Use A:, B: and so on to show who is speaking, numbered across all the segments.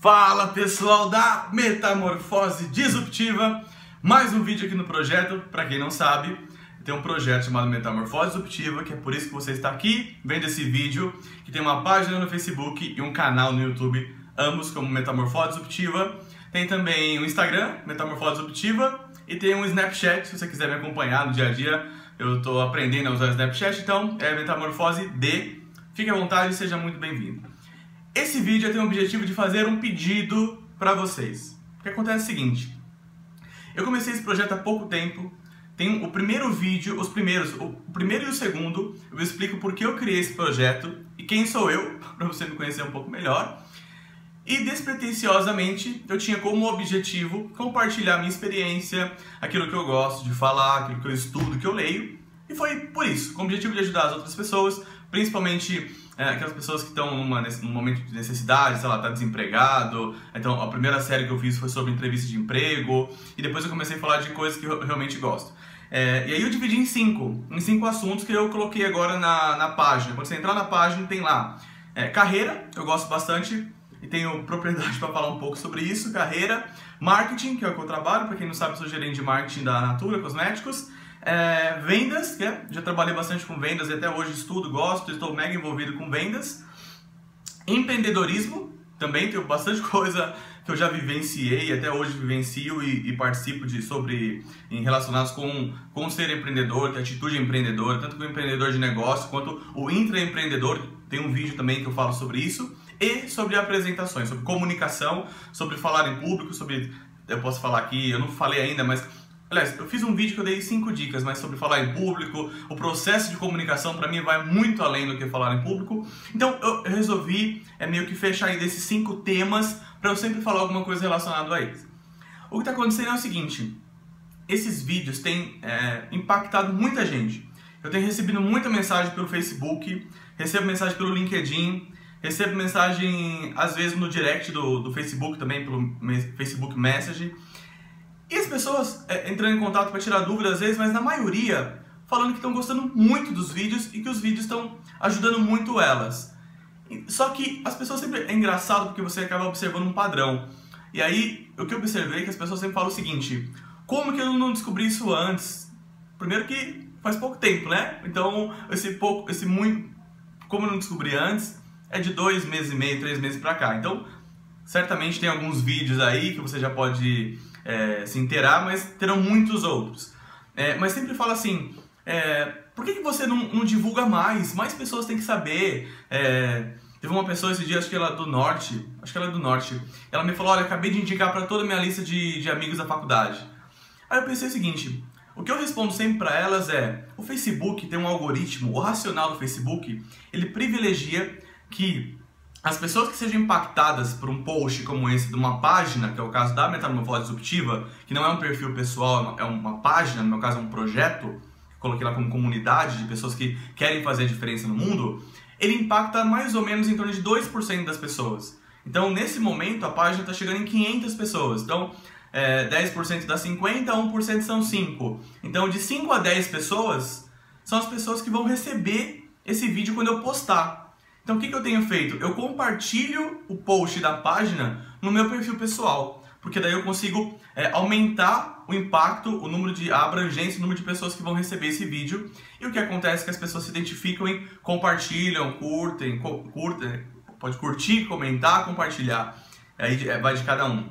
A: Fala pessoal da Metamorfose Disruptiva, mais um vídeo aqui no projeto. Para quem não sabe, tem um projeto chamado Metamorfose Disruptiva, que é por isso que você está aqui vendo esse vídeo, que tem uma página no Facebook e um canal no YouTube, ambos como Metamorfose Disruptiva. Tem também o um Instagram, Metamorfose Disruptiva, e tem um Snapchat, se você quiser me acompanhar no dia a dia. Eu estou aprendendo a usar o Snapchat, então é Metamorfose D. Fique à vontade e seja muito bem-vindo. Esse vídeo tem o objetivo de fazer um pedido para vocês. O que acontece é o seguinte, eu comecei esse projeto há pouco tempo, tem o primeiro vídeo, os primeiros, o primeiro e o segundo, eu explico por que eu criei esse projeto e quem sou eu, para você me conhecer um pouco melhor. E despretensiosamente eu tinha como objetivo compartilhar minha experiência, aquilo que eu gosto de falar, aquilo que eu estudo, que eu leio. E foi por isso, com o objetivo de ajudar as outras pessoas, principalmente é, aquelas pessoas que estão num momento de necessidade, sei lá, tá desempregado. Então, a primeira série que eu fiz foi sobre entrevista de emprego, e depois eu comecei a falar de coisas que eu realmente gosto. É, e aí eu dividi em cinco, em cinco assuntos que eu coloquei agora na, na página. Quando você entrar na página, tem lá é, carreira, eu gosto bastante, e tenho propriedade para falar um pouco sobre isso, carreira, marketing, que é o que eu trabalho, para quem não sabe, sou gerente de marketing da Natura Cosméticos, é, vendas, que é, já trabalhei bastante com vendas e até hoje estudo, gosto, estou mega envolvido com vendas, empreendedorismo, também tenho bastante coisa que eu já vivenciei, até hoje vivencio e, e participo de sobre em relacionados com com ser empreendedor, que atitude empreendedora, tanto com empreendedor de negócio quanto o intraempreendedor. Tem um vídeo também que eu falo sobre isso e sobre apresentações, sobre comunicação, sobre falar em público, sobre eu posso falar aqui, eu não falei ainda, mas Aliás, eu fiz um vídeo que eu dei cinco dicas, mas sobre falar em público, o processo de comunicação para mim vai muito além do que falar em público. Então eu resolvi é meio que fechar aí desses cinco temas para eu sempre falar alguma coisa relacionada a eles. O que está acontecendo é o seguinte: esses vídeos têm é, impactado muita gente. Eu tenho recebido muita mensagem pelo Facebook, recebo mensagem pelo LinkedIn, recebo mensagem às vezes no direct do, do Facebook também, pelo Facebook Message. E as pessoas é, entrando em contato para tirar dúvidas às vezes, mas na maioria falando que estão gostando muito dos vídeos e que os vídeos estão ajudando muito elas. Só que as pessoas sempre. É engraçado porque você acaba observando um padrão. E aí, o que eu observei é que as pessoas sempre falam o seguinte: como que eu não descobri isso antes? Primeiro que faz pouco tempo, né? Então, esse pouco, esse muito. Como eu não descobri antes, é de dois meses e meio, três meses pra cá. Então, certamente tem alguns vídeos aí que você já pode é, se inteirar, mas terão muitos outros. É, mas sempre fala assim, é, por que, que você não, não, divulga mais? Mais pessoas têm que saber. É, teve uma pessoa esse dia, acho que ela é do norte, acho que ela é do norte, ela me falou, olha, acabei de indicar para toda a minha lista de, de amigos da faculdade. Aí eu pensei o seguinte, o que eu respondo sempre para elas é, o Facebook tem um algoritmo, o racional do Facebook, ele privilegia que as pessoas que sejam impactadas por um post como esse de uma página, que é o caso da Metamorfose Disruptiva, que não é um perfil pessoal, é uma página, no meu caso é um projeto, coloquei lá como comunidade de pessoas que querem fazer a diferença no mundo, ele impacta mais ou menos em torno de 2% das pessoas. Então, nesse momento, a página está chegando em 500 pessoas. Então, é, 10% dá 50, 1% são 5. Então, de 5 a 10 pessoas são as pessoas que vão receber esse vídeo quando eu postar. Então o que, que eu tenho feito? Eu compartilho o post da página no meu perfil pessoal, porque daí eu consigo é, aumentar o impacto, o número de a abrangência, o número de pessoas que vão receber esse vídeo. E o que acontece é que as pessoas se identificam e compartilham, curtem, curtem, pode curtir, comentar, compartilhar. Aí é, vai de cada um.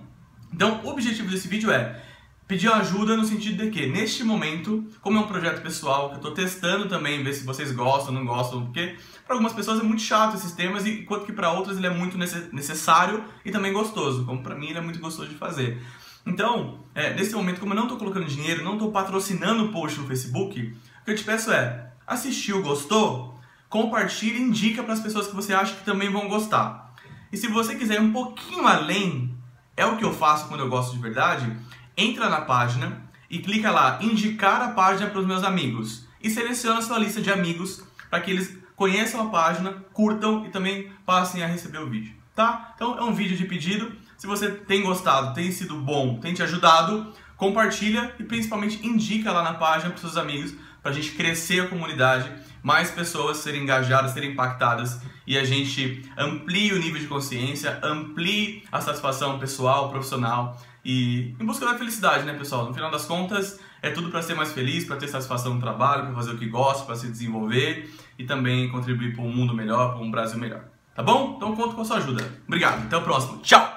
A: Então, o objetivo desse vídeo é pedir ajuda no sentido de que, neste momento, como é um projeto pessoal, que eu estou testando também, ver se vocês gostam não gostam, porque para algumas pessoas é muito chato esses temas, enquanto que para outras ele é muito necessário e também gostoso, como para mim ele é muito gostoso de fazer. Então, é, nesse momento, como eu não estou colocando dinheiro, não estou patrocinando o post no Facebook, o que eu te peço é, assistiu, gostou? Compartilhe e indica para as pessoas que você acha que também vão gostar. E se você quiser ir um pouquinho além, é o que eu faço quando eu gosto de verdade, entra na página e clica lá, indicar a página para os meus amigos. E seleciona a sua lista de amigos para que eles conheçam a página, curtam e também passem a receber o vídeo, tá? Então é um vídeo de pedido. Se você tem gostado, tem sido bom, tem te ajudado, compartilha e principalmente indica lá na página para seus amigos para a gente crescer a comunidade, mais pessoas serem engajadas, serem impactadas e a gente amplie o nível de consciência, amplie a satisfação pessoal, profissional e em busca da felicidade, né, pessoal? No final das contas, é tudo para ser mais feliz, para ter satisfação no trabalho, para fazer o que gosta, para se desenvolver e também contribuir para um mundo melhor, para um Brasil melhor. Tá bom? Então conto com a sua ajuda. Obrigado, até o próximo. Tchau!